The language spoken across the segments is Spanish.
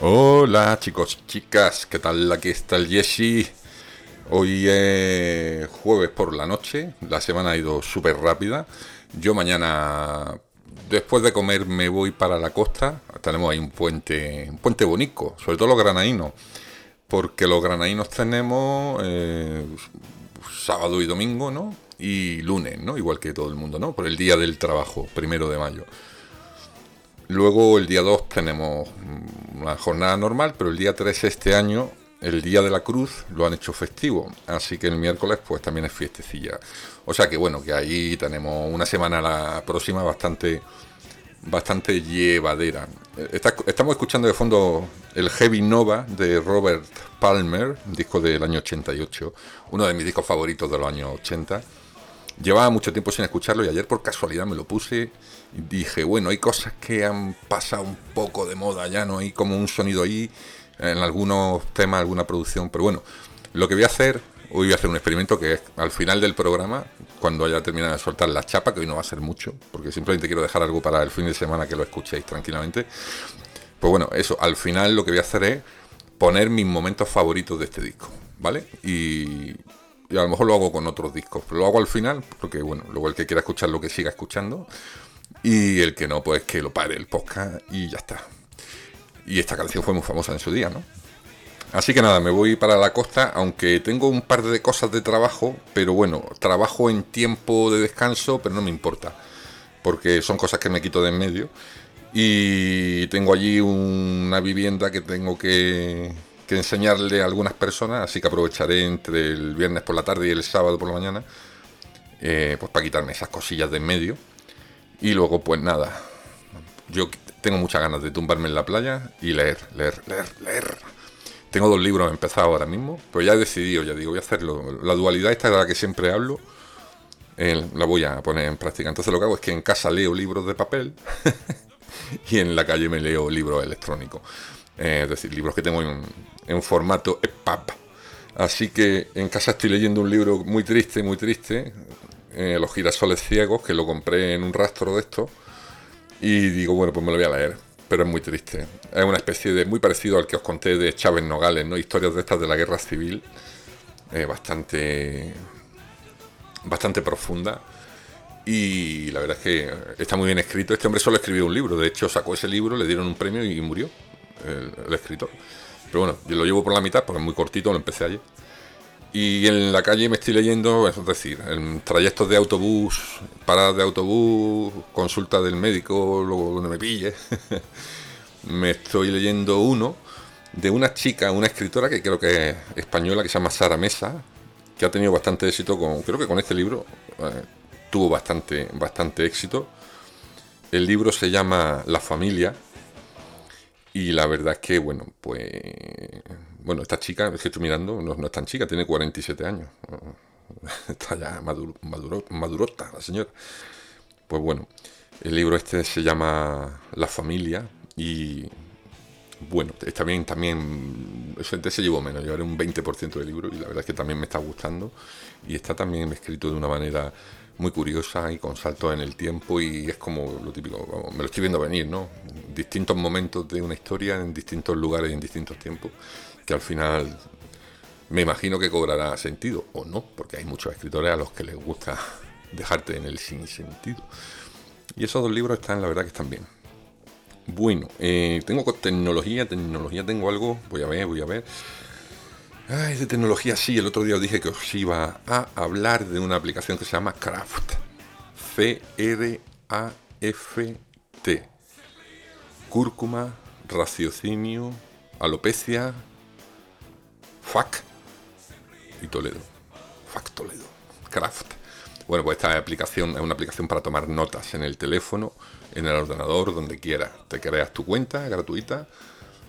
Hola chicos, chicas, ¿qué tal? Aquí está el Jesse. Hoy es jueves por la noche, la semana ha ido súper rápida. Yo mañana, después de comer, me voy para la costa. Tenemos ahí un puente, un puente bonito, sobre todo los granadinos, porque los granadinos tenemos eh, sábado y domingo, ¿no? Y lunes, ¿no? Igual que todo el mundo, ¿no? Por el día del trabajo, primero de mayo. Luego el día 2 tenemos una jornada normal, pero el día 3 este año, el día de la cruz, lo han hecho festivo. Así que el miércoles pues también es fiestecilla. O sea que bueno, que ahí tenemos una semana la próxima bastante bastante llevadera. estamos escuchando de fondo el Heavy Nova de Robert Palmer, disco del año 88, uno de mis discos favoritos de los años 80 Llevaba mucho tiempo sin escucharlo y ayer por casualidad me lo puse y dije, bueno, hay cosas que han pasado un poco de moda ya, no hay como un sonido ahí en algunos temas, alguna producción, pero bueno, lo que voy a hacer, hoy voy a hacer un experimento que es al final del programa, cuando haya terminado de soltar la chapa, que hoy no va a ser mucho, porque simplemente quiero dejar algo para el fin de semana que lo escuchéis tranquilamente. Pues bueno, eso, al final lo que voy a hacer es poner mis momentos favoritos de este disco, ¿vale? Y y a lo mejor lo hago con otros discos, pero lo hago al final, porque bueno, luego el que quiera escuchar lo que siga escuchando, y el que no, pues que lo pare el podcast y ya está. Y esta canción fue muy famosa en su día, ¿no? Así que nada, me voy para la costa, aunque tengo un par de cosas de trabajo, pero bueno, trabajo en tiempo de descanso, pero no me importa, porque son cosas que me quito de en medio. Y tengo allí una vivienda que tengo que, enseñarle a algunas personas, así que aprovecharé entre el viernes por la tarde y el sábado por la mañana, eh, pues para quitarme esas cosillas de en medio. Y luego, pues nada, yo tengo muchas ganas de tumbarme en la playa y leer, leer, leer, leer. Tengo dos libros empezados ahora mismo, pero ya he decidido, ya digo, voy a hacerlo. La dualidad esta de la que siempre hablo, la voy a poner en práctica. Entonces lo que hago es que en casa leo libros de papel y en la calle me leo libros electrónicos. Eh, es decir, libros que tengo en, formato EPUB. Así que en casa estoy leyendo un libro muy triste, muy triste, eh, Los girasoles ciegos, que lo compré en un rastro de esto. Y digo, bueno, pues me lo voy a leer, pero es muy triste. Es una especie de, muy parecido al que os conté de Chávez Nogales, ¿no? Historias de estas de la guerra civil, eh, bastante, bastante profunda. Y la verdad es que está muy bien escrito. Este hombre solo escribió un libro, de hecho sacó ese libro, le dieron un premio y murió el escritor. Pero bueno, yo lo llevo por la mitad porque es muy cortito, lo empecé ayer. Y en la calle me estoy leyendo, es decir, en trayectos de autobús, paradas de autobús, consulta del médico, luego donde me pille. me estoy leyendo uno de una chica, una escritora que creo que es española, que se llama Sara Mesa, que ha tenido bastante éxito con, creo que con este libro eh, tuvo bastante, bastante éxito. El libro se llama La familia y la verdad es que, bueno, pues. Bueno, esta chica, es que estoy mirando, no, no es tan chica, tiene 47 años. Está ya maduro, madurota la señora. Pues bueno, el libro este se llama La familia y. Bueno, está bien, también. Ese se llevó menos, llevaré un 20% del libro y la verdad es que también me está gustando. Y está también escrito de una manera muy curiosa y con saltos en el tiempo y es como lo típico, me lo estoy viendo venir, ¿no? Distintos momentos de una historia en distintos lugares y en distintos tiempos, que al final me imagino que cobrará sentido, o no, porque hay muchos escritores a los que les gusta dejarte en el sinsentido. Y esos dos libros están, la verdad que están bien. Bueno, eh, tengo tecnología, tecnología tengo algo, voy a ver, voy a ver. Ay, de tecnología sí, el otro día os dije que os iba a hablar de una aplicación que se llama Craft. C-R-A-F-T. Cúrcuma, raciocinio, alopecia, FAC y Toledo. FAC Toledo. Craft. Bueno, pues esta aplicación es una aplicación para tomar notas en el teléfono, en el ordenador, donde quieras. Te creas tu cuenta gratuita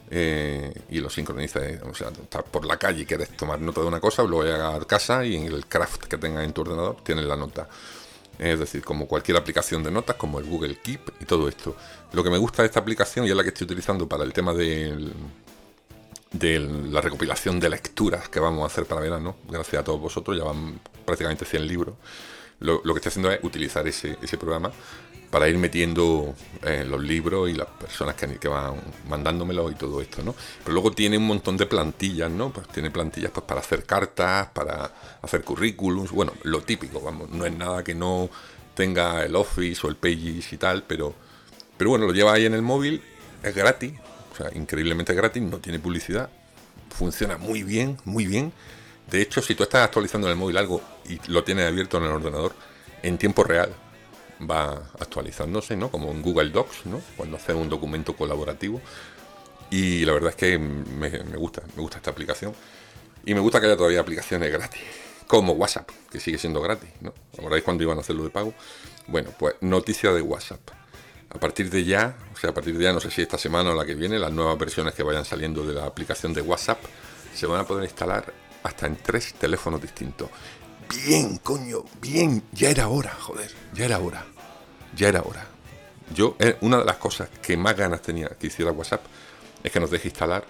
eh, y lo sincroniza. O sea, estás por la calle y quieres tomar nota de una cosa, lo voy a casa y en el craft que tengas en tu ordenador tienes la nota. Es decir, como cualquier aplicación de notas, como el Google Keep y todo esto. Lo que me gusta de esta aplicación y es la que estoy utilizando para el tema de la recopilación de lecturas que vamos a hacer para verano, gracias a todos vosotros, ya van prácticamente 100 libros lo, que estoy haciendo es utilizar ese, ese programa para ir metiendo eh, los libros y las personas que, que van mandándomelo y todo esto, ¿no? Pero luego tiene un montón de plantillas, ¿no? Pues tiene plantillas pues, para hacer cartas, para hacer currículums, bueno, lo típico, vamos, no es nada que no tenga el Office o el Pages y tal, pero, pero bueno, lo lleva ahí en el móvil, es gratis, o sea, increíblemente gratis, no tiene publicidad, funciona muy bien, muy bien. De hecho, si tú estás actualizando en el móvil algo y lo tienes abierto en el ordenador, en tiempo real, va actualizándose, ¿no? Como en Google Docs, ¿no? Cuando haces un documento colaborativo. Y la verdad es que me, gusta, me gusta esta aplicación. Y me gusta que haya todavía aplicaciones gratis, como WhatsApp, que sigue siendo gratis, ¿no? ¿Acordáis cuando iban a hacerlo de pago? Bueno, pues noticia de WhatsApp. A partir de ya, o sea, a partir de ya, no sé si esta semana o la que viene, las nuevas versiones que vayan saliendo de la aplicación de WhatsApp se van a poder instalar hasta en tres teléfonos distintos. Bien, coño, bien, ya era hora, joder, ya era hora ya era hora. Yo, eh, una de las cosas que más ganas tenía que hiciera WhatsApp es que nos deje instalar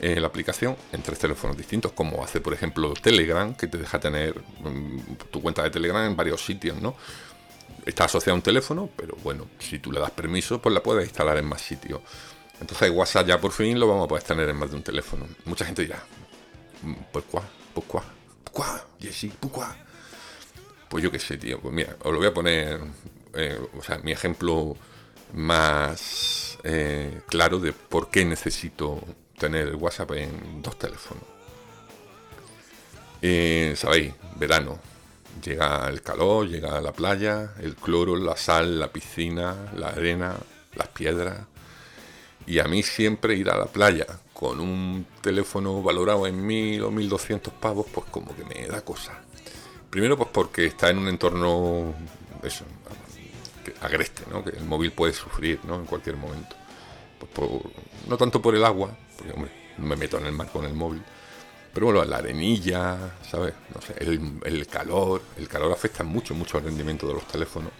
eh, la aplicación en tres teléfonos distintos, como hace, por ejemplo, Telegram, que te deja tener mm, tu cuenta de Telegram en varios sitios, ¿no? Está asociado a un teléfono, pero bueno, si tú le das permiso, pues la puedes instalar en más sitios. Entonces WhatsApp ya por fin lo vamos a poder tener en más de un teléfono. Mucha gente dirá, mm, pues cuá, pues cuá, sí, pues yo qué sé, tío. Pues mira, os lo voy a poner eh, o sea, mi ejemplo más eh, claro de por qué necesito tener WhatsApp en dos teléfonos. Eh, Sabéis, verano, llega el calor, llega la playa, el cloro, la sal, la piscina, la arena, las piedras. Y a mí siempre ir a la playa con un teléfono valorado en mil o mil doscientos pavos, pues como que me da cosa. Primero, pues porque está en un entorno eso, agreste, ¿no? que el móvil puede sufrir ¿no? en cualquier momento. Pues no tanto por el agua, porque hombre, no me meto en el mar con el móvil, pero bueno, la arenilla, ¿sabes? No sé, el, calor, el calor afecta mucho, mucho al rendimiento de los teléfonos.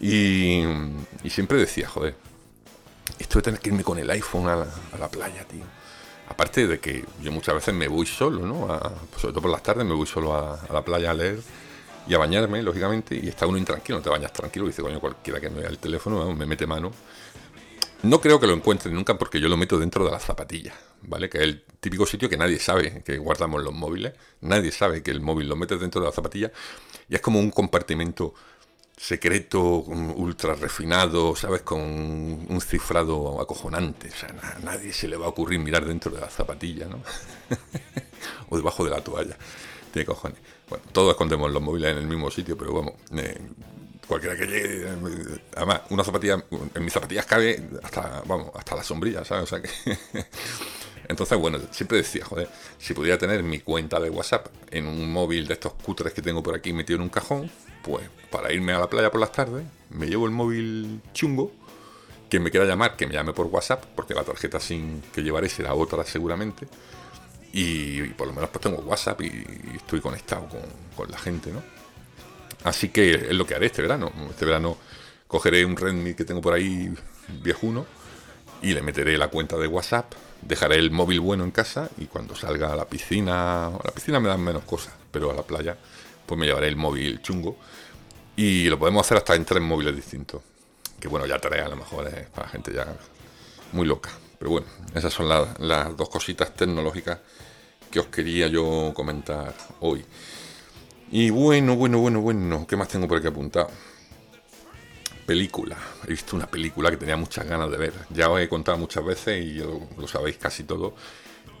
Y, siempre decía, joder, esto de tener que irme con el iPhone a la, playa, tío. Aparte de que yo muchas veces me voy solo, ¿no? sobre todo por las tardes me voy solo a la playa a leer y a bañarme, lógicamente, y está uno intranquilo, no te bañas tranquilo, dice, coño, cualquiera que me vea el teléfono, me mete mano. No creo que lo encuentre nunca porque yo lo meto dentro de las zapatillas, ¿vale? Que es el típico sitio que nadie sabe que guardamos los móviles, nadie sabe que el móvil lo metes dentro de la zapatilla y es como un compartimento secreto, ultra refinado, ¿sabes? Con un cifrado acojonante. O sea, nadie se le va a ocurrir mirar dentro de la zapatilla, ¿no? o debajo de la toalla. Tiene cojones. Bueno, todos escondemos los móviles en el mismo sitio, pero vamos, eh, cualquiera que llegue. Además, una zapatilla, en mis zapatillas cabe hasta, vamos, hasta la sombrilla, ¿sabes? O sea que. Entonces, bueno, siempre decía, joder, si pudiera tener mi cuenta de WhatsApp en un móvil de estos cutres que tengo por aquí metido en un cajón, pues para irme a la playa por las tardes, me llevo el móvil chungo. Quien me quiera llamar, que me llame por WhatsApp, porque la tarjeta sin que llevaré será otra seguramente y, por lo menos pues tengo WhatsApp y, estoy conectado con, la gente, ¿no? Así que es lo que haré este verano. Este verano cogeré un Redmi que tengo por ahí viejuno y le meteré la cuenta de WhatsApp, dejaré el móvil bueno en casa y cuando salga a la piscina, a la piscina me dan menos cosas, pero a la playa pues me llevaré el móvil chungo y lo podemos hacer hasta en tres móviles distintos. Que bueno, ya tres a lo mejor es para gente ya muy loca. Pero bueno, esas son las dos cositas tecnológicas que os quería yo comentar hoy. Y bueno, bueno, bueno, bueno, ¿qué más tengo por aquí apuntado? Película. He visto una película que tenía muchas ganas de ver. Ya os he contado muchas veces y lo, sabéis casi todo,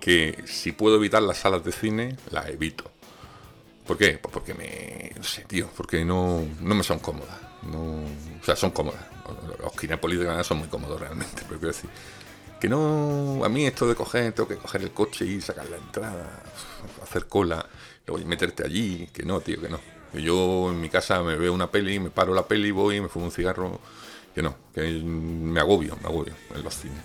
que si puedo evitar las salas de cine, las evito. ¿Por qué? Pues porque me... no sé, tío, porque no, no me son cómodas. No, o sea, son cómodas. Los Kinépolis de Granada son muy cómodos realmente, pero quiero decir que no, a mí esto de coger, tengo que coger el coche y sacar la entrada, hacer cola, luego meterte allí, que no, tío, que no. Yo en mi casa me veo una peli, me paro la peli, voy, me fumo un cigarro, que no, que me agobio, me agobio en los cines.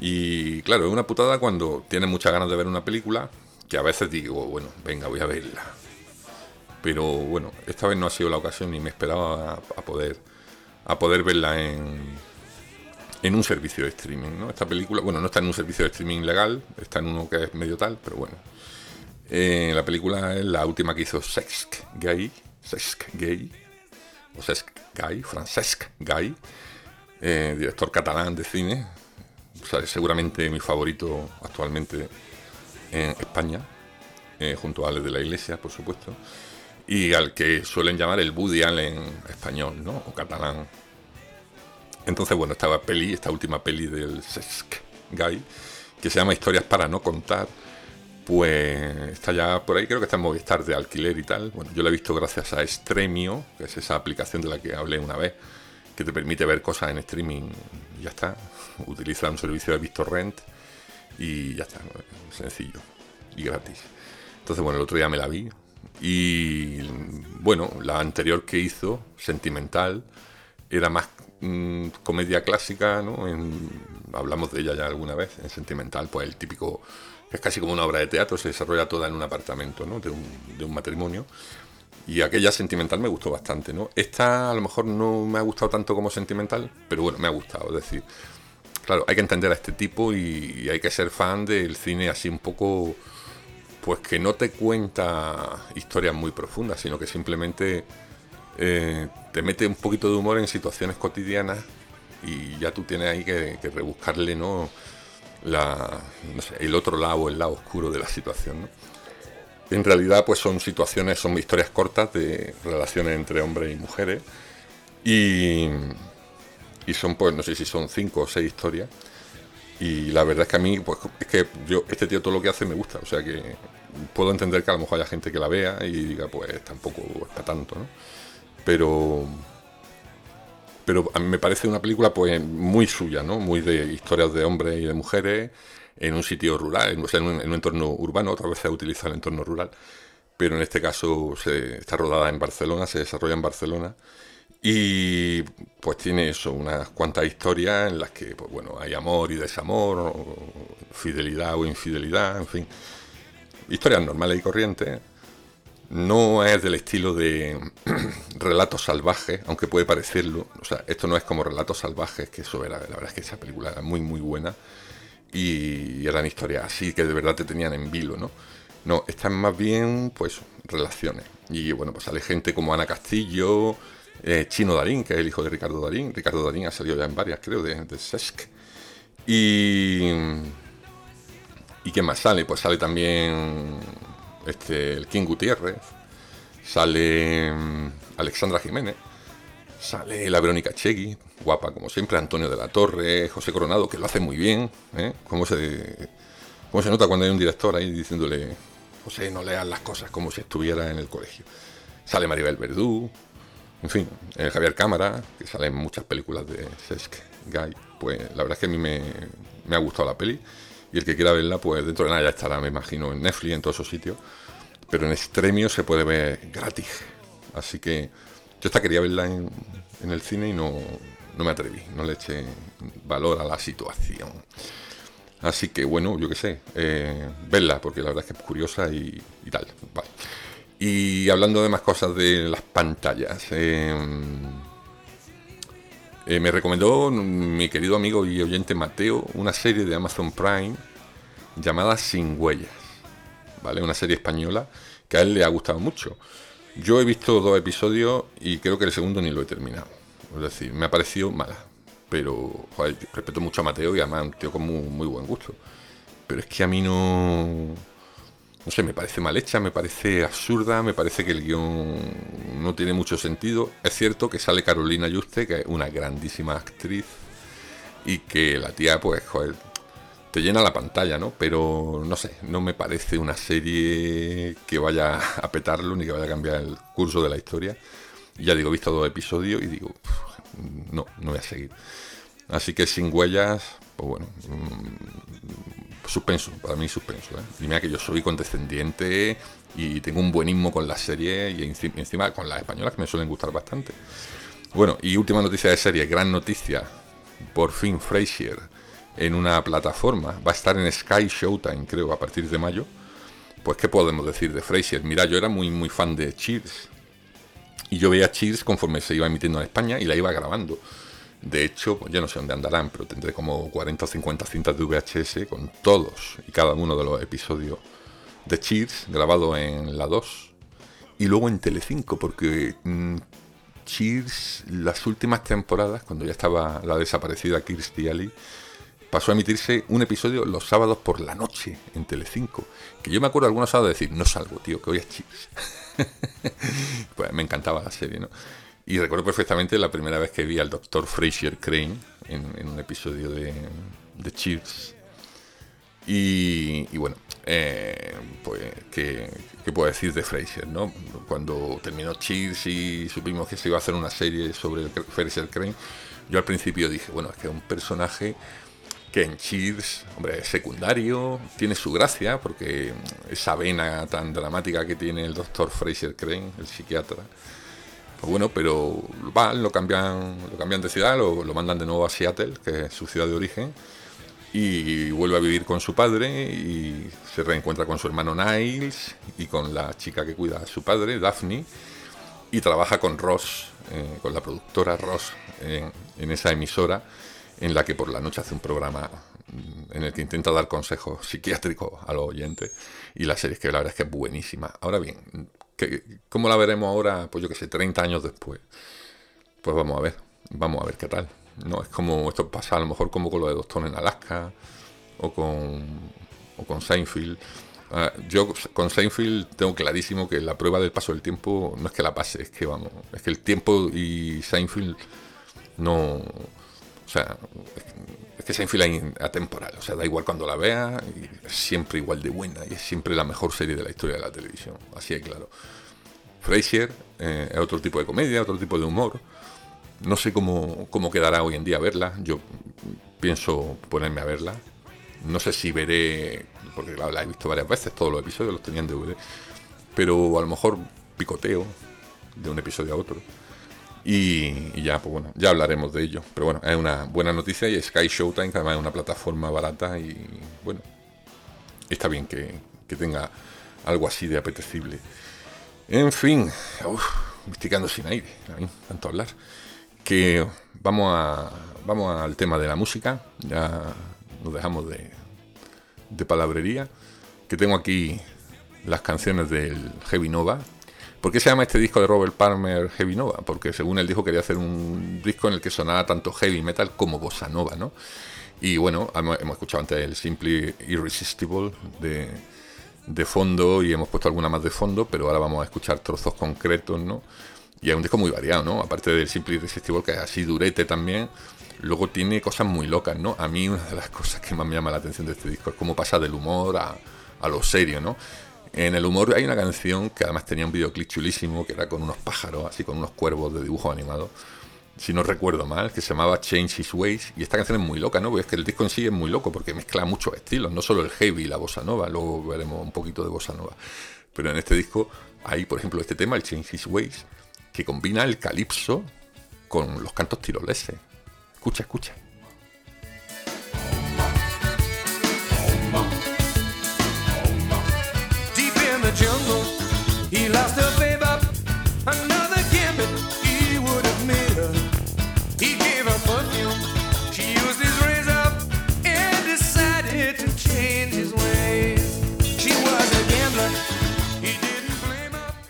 Y claro, es una putada cuando tienes muchas ganas de ver una película, que a veces digo, bueno, venga, voy a verla. Pero bueno, esta vez no ha sido la ocasión y me esperaba a poder, a poder verla en, en un servicio de streaming, ¿no? Esta película, bueno, no está en un servicio de streaming legal, está en uno que es medio tal, pero bueno. Eh, la película es la última que hizo Sex Gay, Francesc Gay, o Cesc Gay, Francesc Gay, eh, director catalán de cine, seguramente mi favorito actualmente en España, eh, junto a Ale de la Iglesia, por supuesto, y al que suelen llamar el Woody Allen español, ¿no? O catalán. Entonces, bueno, esta peli, esta última peli del Cesc Guy, que se llama Historias para no contar, pues está ya por ahí, creo que está en Movistar de alquiler y tal. Bueno, yo la he visto gracias a Stremio, que es esa aplicación de la que hablé una vez, que te permite ver cosas en streaming y ya está. Utiliza un servicio de Rent y ya está, sencillo y gratis. Entonces, bueno, el otro día me la vi y, bueno, la anterior que hizo, Sentimental, era más mm, comedia clásica, ¿no? hablamos de ella ya alguna vez, en Sentimental, pues el típico, es casi como una obra de teatro, se desarrolla toda en un apartamento, ¿no? De un, de un matrimonio. Y aquella sentimental me gustó bastante, ¿no? Esta a lo mejor no me ha gustado tanto como sentimental, pero bueno, me ha gustado. Es decir, claro, hay que entender a este tipo y hay que ser fan del cine así un poco, pues que no te cuenta historias muy profundas, sino que simplemente eh, te mete un poquito de humor en situaciones cotidianas y ya tú tienes ahí que, rebuscarle, ¿no? La, el otro lado, el lado oscuro de la situación. En realidad, pues son situaciones, son historias cortas de relaciones entre hombres y mujeres. Y, y son, pues, no sé si son cinco o seis historias. Y la verdad es que a mí, pues, es que yo, este tío todo lo que hace me gusta. O sea que puedo entender que a lo mejor haya gente que la vea y diga, pues, tampoco es para tanto, ¿no? Pero, pero a mí me parece una película, pues, muy suya, ¿no? Muy de historias de hombres y de mujeres en un sitio rural, en, un, en un entorno urbano, otra vez se utiliza el entorno rural, pero en este caso se, está rodada en Barcelona, se desarrolla en Barcelona y pues tiene eso, unas cuantas historias en las que pues, bueno, hay amor y desamor, fidelidad o infidelidad, en fin, historias normales y corrientes. No es del estilo de relatos salvajes, aunque puede parecerlo. O sea, esto no es como relatos salvajes, que eso era, la verdad es que esa película era muy, muy buena y eran historias así que de verdad te tenían en vilo, ¿no? No, están más bien, pues, relaciones. Y bueno, pues sale gente como Ana Castillo, eh, Chino Darín, que es el hijo de Ricardo Darín. Ricardo Darín ha salido ya en varias, creo, de, de Sesc. Y. ¿Y quién más sale? Pues sale también este, el King Gutiérrez, sale mm, Alexandra Jiménez, Sale la Verónica Chegui, guapa como siempre, Antonio de la Torre, José Coronado, que lo hace muy bien. ¿eh? ¿Cómo, se, ¿Cómo se nota cuando hay un director ahí diciéndole, José, no leas las cosas como si estuviera en el colegio? Sale Maribel Verdú, en fin, eh, Javier Cámara, que sale en muchas películas de Sesc Guy. Pues la verdad es que a mí me, me ha gustado la peli. Y el que quiera verla, pues dentro de nada ya estará, me imagino, en Netflix, en todos esos sitios. Pero en Extremio se puede ver gratis. Así que yo esta quería verla en, el cine y no, me atreví, no le eché valor a la situación. Así que bueno, yo qué sé, eh, verla, porque la verdad es que es curiosa y, tal. Y hablando de más cosas de las pantallas, em, eh, me recomendó mi querido amigo y oyente Mateo una serie de Amazon Prime llamada Sin Huellas, ¿vale? Una serie española que a él le ha gustado mucho. Yo he visto dos episodios y creo que el segundo ni lo he terminado. Es decir, me ha parecido mala. Pero, respeto mucho a Mateo y además un tío con muy, buen gusto. Pero es que a mí no. No sé, me parece mal hecha, me parece absurda, me parece que el guion no tiene mucho sentido. Es cierto que sale Carolina Juste, que es una grandísima actriz, y que la tía, pues, joder, te llena la pantalla, ¿no? Pero no sé, no me parece una serie que vaya a petarlo ni que vaya a cambiar el curso de la historia. ya digo, he visto dos episodios y digo, no, no voy a seguir. Así que sin huellas, pues bueno, mm, suspenso, para mí suspenso. ¿eh? Y mira que yo soy condescendiente y tengo un buenismo con la serie y encima con las españolas que me suelen gustar bastante. Bueno, y última noticia de serie, gran noticia. Por fin Frasier en una plataforma. Va a estar en Sky Showtime, creo, a partir de mayo. Pues, ¿qué podemos decir de Frasier? Mira, yo era muy, muy fan de Cheers. Y yo veía Cheers conforme se iba emitiendo en España y la iba grabando. De hecho, pues, yo no sé dónde andarán, pero tendré como 40 o 50 cintas de VHS con todos y cada uno de los episodios de Cheers grabado en la 2. y luego en Telecinco, porque mm, Cheers, las últimas temporadas, cuando ya estaba la desaparecida Kirstie Alley, pasó a emitirse un episodio los sábados por la noche en Telecinco. Que yo me acuerdo algunos sábados de decir, no salgo, tío, que hoy es Cheers. pues me encantaba la serie, ¿no? Y recuerdo perfectamente la primera vez que vi al doctor Fraser Crane en, un episodio de, de Cheers. Y, bueno, eh, pues, ¿qué, puedo decir de Fraser? ¿no? Cuando terminó Cheers y supimos que se iba a hacer una serie sobre el Fraser Crane, yo al principio dije, bueno, es que es un personaje que en Cheers, hombre, es secundario, tiene su gracia, porque esa vena tan dramática que tiene el doctor Fraser Crane, el psiquiatra, pues bueno, pero van, lo cambian, lo cambian de ciudad, lo, mandan de nuevo a Seattle, que es su ciudad de origen, y vuelve a vivir con su padre y se reencuentra con su hermano Niles y con la chica que cuida a su padre, Daphne, y trabaja con Ross, eh, con la productora Ross, en esa emisora en la que por la noche hace un programa mm, en el que intenta dar consejos psiquiátricos a los oyentes y la serie es que la verdad es que es buenísima. Ahora bien, ¿cómo la veremos ahora, pues yo que sé, 30 años después? Pues vamos a ver, vamos a ver qué tal. No es como esto pasa a lo mejor como con lo de Doctor en Alaska o con, o con Seinfeld. Ah, yo con Seinfeld tengo clarísimo que la prueba del paso del tiempo no es que la pase, es que vamos, es que el tiempo y Seinfeld no, o sea, es que Seinfeld es atemporal, o sea, da igual cuando la vea, y es siempre igual de buena y es siempre la mejor serie de la historia de la televisión, así de claro. Frasier eh, es otro tipo de comedia, otro tipo de humor, no sé cómo, cómo quedará hoy en día verla. Yo pienso ponerme a verla. No sé si veré, porque la, he visto varias veces, todos los episodios los tenían de DVD. Pero a lo mejor picoteo de un episodio a otro. Y, ya, pues bueno, ya hablaremos de ello. Pero bueno, es una buena noticia y Sky Showtime, además es una plataforma barata y bueno, está bien que, que tenga algo así de apetecible. En fin, me sin aire, tanto hablar que vamos a vamos al tema de la música, ya nos dejamos de, de palabrería, que tengo aquí las canciones del Heavy Nova. ¿Por qué se llama este disco de Robert Palmer Heavy Nova? Porque según él dijo quería hacer un disco en el que sonara tanto heavy metal como bossa nova, ¿no? Y bueno, hemos, escuchado antes el Simply Irresistible de, de fondo y hemos puesto alguna más de fondo, pero ahora vamos a escuchar trozos concretos, ¿no? Y es un disco muy variado, ¿no? Aparte del Simple Irresistible, que es así durete también, luego tiene cosas muy locas, ¿no? A mí una de las cosas que más me llama la atención de este disco es cómo pasa del humor a, a lo serio, ¿no? En el humor hay una canción que además tenía un videoclip chulísimo, que era con unos pájaros, así con unos cuervos de dibujo animado, si no recuerdo mal, que se llamaba Change His Ways. Y esta canción es muy loca, ¿no? Porque es que el disco en sí es muy loco, porque mezcla muchos estilos, no solo el heavy y la bossa nova, luego veremos un poquito de bossa nova. Pero en este disco hay, por ejemplo, este tema, el Change His Ways, que combina el calipso con los cantos tiroleses. Escucha, escucha.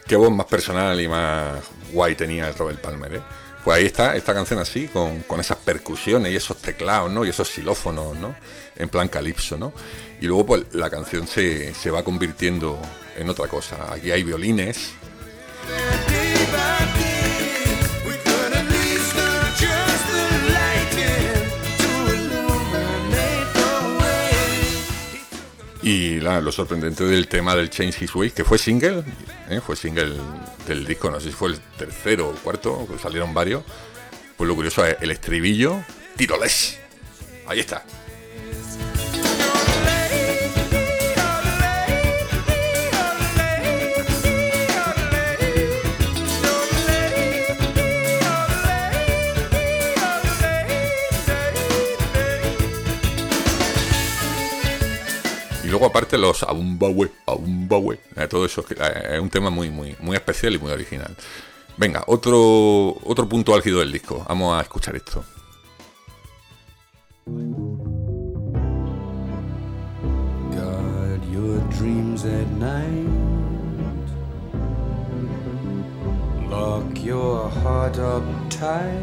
Qué voz más personal y más guay tenía Robert Palmer, ¿eh? Pues ahí está, esta canción así, con, con, esas percusiones y esos teclados, ¿no? Y esos xilófonos, ¿no? En plan calipso, ¿no? Y luego pues la canción se, se va convirtiendo en otra cosa. Aquí hay violines. Y lo sorprendente del tema del Change His Way, que fue single, ¿eh? fue single del disco, no sé si fue el tercero o cuarto, salieron varios. Pues lo curioso es el estribillo, tiroles. Ahí está. Luego aparte los Aumbawe, Aumbawe, eh, todo eso eh, es un tema muy, muy, muy especial y muy original. Venga, otro, otro punto álgido del disco. Vamos a escuchar esto. Guard your dreams at night Lock your heart up tight.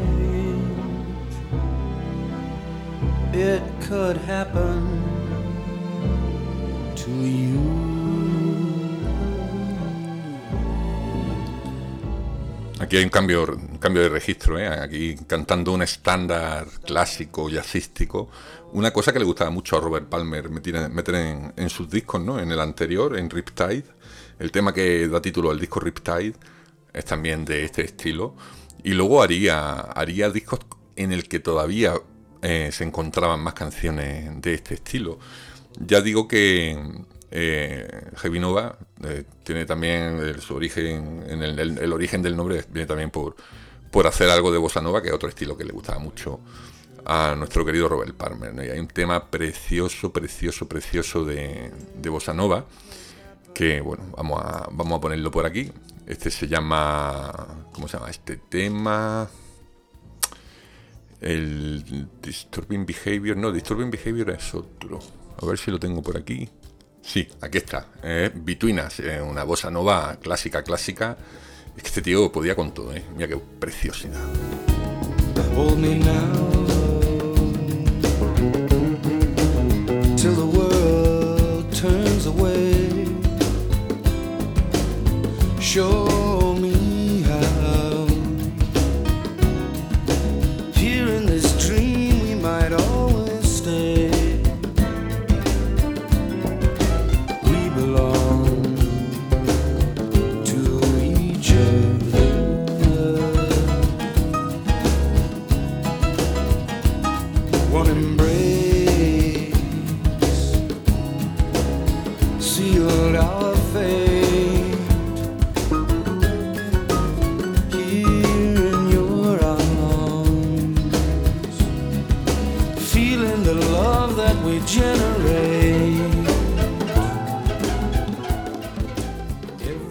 Aquí hay un cambio, un cambio de registro, ¿eh? aquí cantando un estándar clásico, jazzístico, una cosa que le gustaba mucho a Robert Palmer meter, en, sus discos, ¿no? En el anterior, en Riptide, el tema que da título al disco Riptide es también de este estilo. Y luego haría, haría discos en el que todavía eh, se encontraban más canciones de este estilo. Ya digo que eh, Heavy Nova eh, tiene también su origen, en el, origen del nombre viene también por, por hacer algo de bossa nova, que es otro estilo que le gustaba mucho a nuestro querido Robert Palmer. Y hay un tema precioso, precioso, precioso de, de bossa nova que bueno, vamos a, vamos a ponerlo por aquí. Este se llama, ¿cómo se llama este tema? El Disturbing Behavior, no, Disturbing Behavior es otro. A ver si lo tengo por aquí. Sí, aquí está. Eh, Bituinas, eh, una bossa nova clásica, clásica. Este tío podía con todo, ¿eh? Mira qué preciosidad. show me our fate.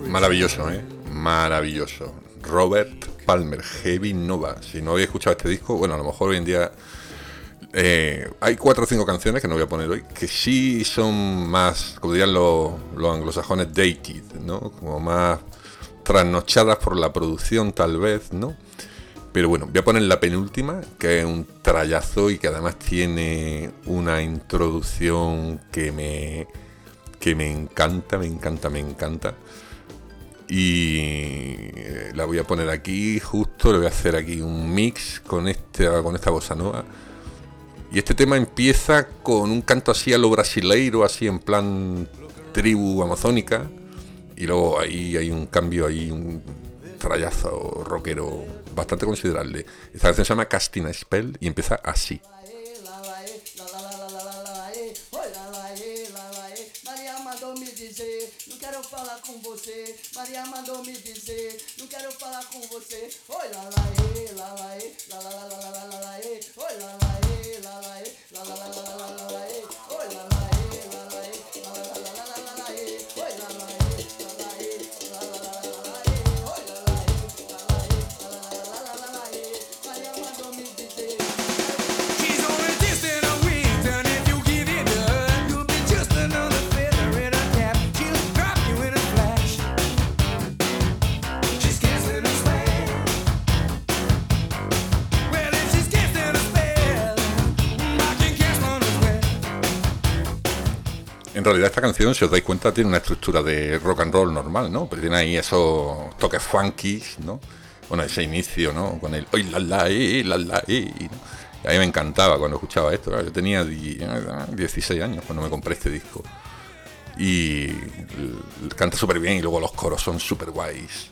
Maravilloso, ¿eh? Maravilloso. Robert Palmer, Heavy Nova. Si no habéis escuchado este disco, bueno, a lo mejor hoy en día eh, hay cuatro o cinco canciones que no voy a poner hoy que sí son más, como dirían los, los anglosajones, dated, ¿no? Como más trasnochadas por la producción, tal vez, ¿no? Pero bueno, voy a poner la penúltima, que es un trayazo y que además tiene una introducción que me, que me encanta, me encanta, me encanta. Y eh, la voy a poner aquí justo, le voy a hacer aquí un mix con, este, con esta bossa nova. Y este tema empieza con un canto así a lo brasileiro, así en plan tribu amazónica. Y luego ahí hay un cambio, ahí un trayazo rockero bastante considerable. Esta canción se llama Casting Spell y empieza así. Falar com você. Maria mandou me dizer. Não quero falar com você. Oi, lá, lá, e, lá, lá, e, lá, lá, lá, lá, lá, lá, lá, e. Oi, lá, lá, e, lá, lá, e, lá, lá, lá, lá, lá, lá, lá, e. en realidad esta canción, si os dais cuenta, tiene una estructura de rock and roll normal, ¿no? Pero tiene ahí esos toques funky, ¿no? Bueno, ese inicio, ¿no? Con el ¡Oy, la, la, eh, la, la, eh! Y a mí me encantaba cuando escuchaba esto. Yo tenía 16 años cuando me compré este disco. Y canta súper bien y luego los coros son súper guays.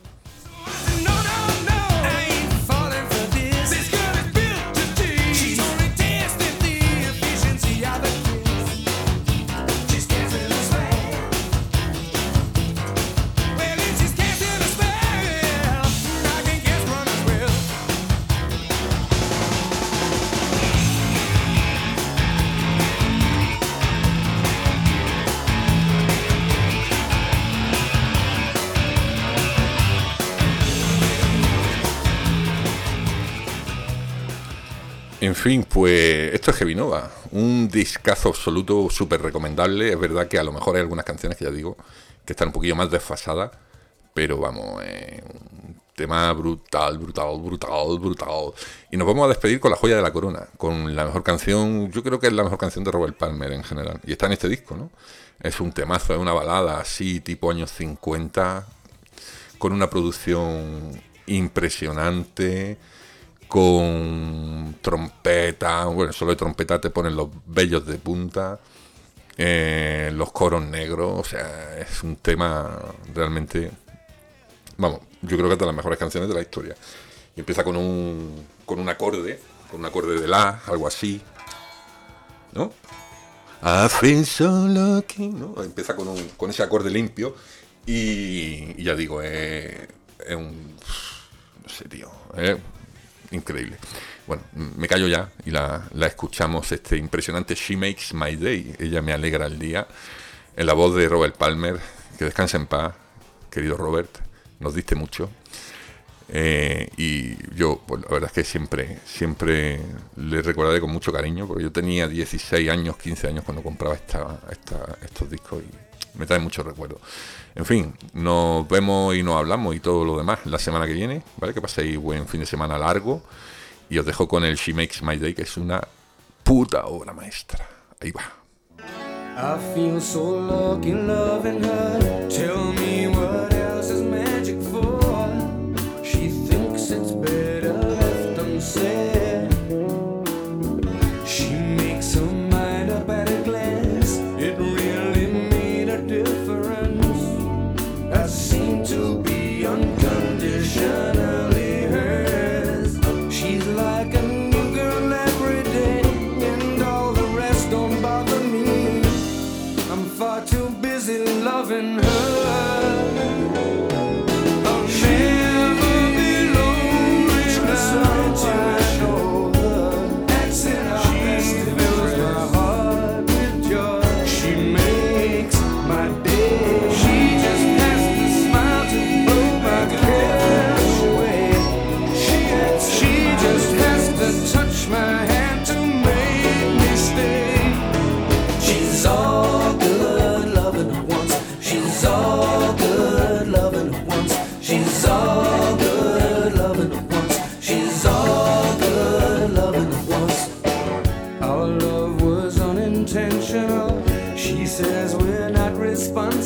Fin, pues esto es Heavy Nova, un discazo absoluto, súper recomendable. Es verdad que a lo mejor hay algunas canciones que ya digo que están un poquillo más desfasadas, pero vamos, eh, un Tema brutal, brutal, brutal, brutal. Y nos vamos a despedir con la joya de la corona, con la mejor canción, yo creo que es la mejor canción de Robert Palmer en general. Y está en este disco, ¿no? Es un temazo, es una balada así, tipo años 50, con una producción impresionante, con trompeta, bueno, solo de trompeta te ponen los bellos de punta, eh, los coros negros, o sea, es un tema realmente, vamos, yo creo que es de las mejores canciones de la historia. Y empieza con un, con un acorde, con un acorde de la, algo así, ¿no? So. Empieza con, un, con ese acorde limpio y, y ya digo, es, es un, no sé, tío, es increíble. Bueno, me callo ya y la, la, escuchamos, este impresionante She Makes My Day, ella me alegra el día, en la voz de Robert Palmer, que descanse en paz, querido Robert nos diste mucho. Eh, y yo, pues la verdad es que siempre, siempre le recordaré con mucho cariño, porque yo tenía 16 años, 15 años cuando compraba esta, esta, estos discos y me trae muchos recuerdos. En fin, nos vemos y nos hablamos y todo lo demás la semana que viene, ¿vale? Que paséis buen fin de semana largo y os dejo con el She Makes My Day, que es una puta obra maestra. Ahí va. Loving her.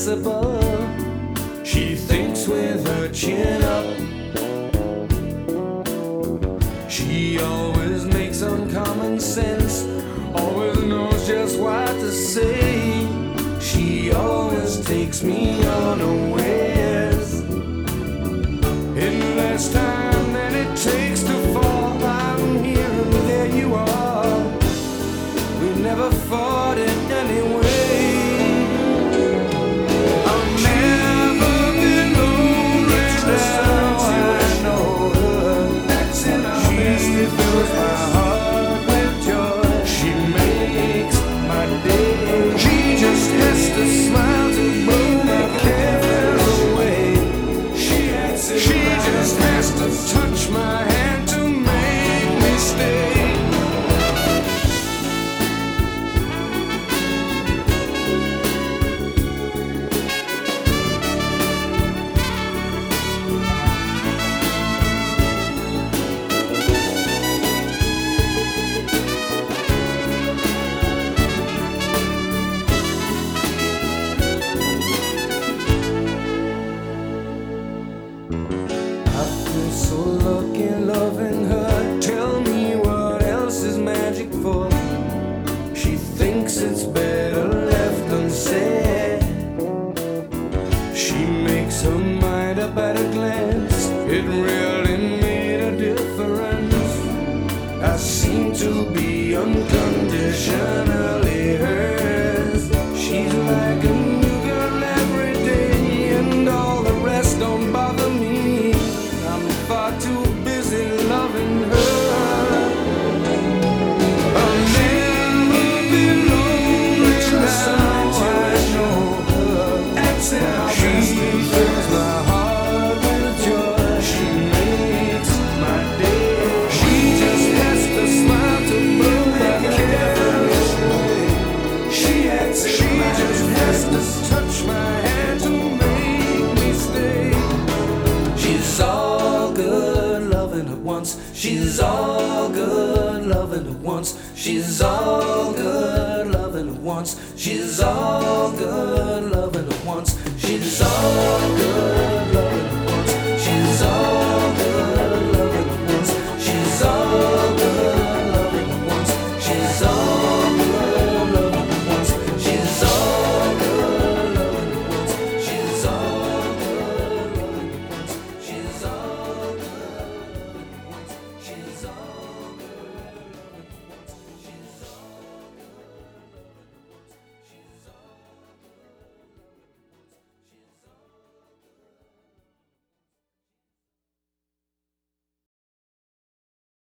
Responsible. She thinks with her chin up. She always makes uncommon sense, always knows just what to say. She always takes me unawares.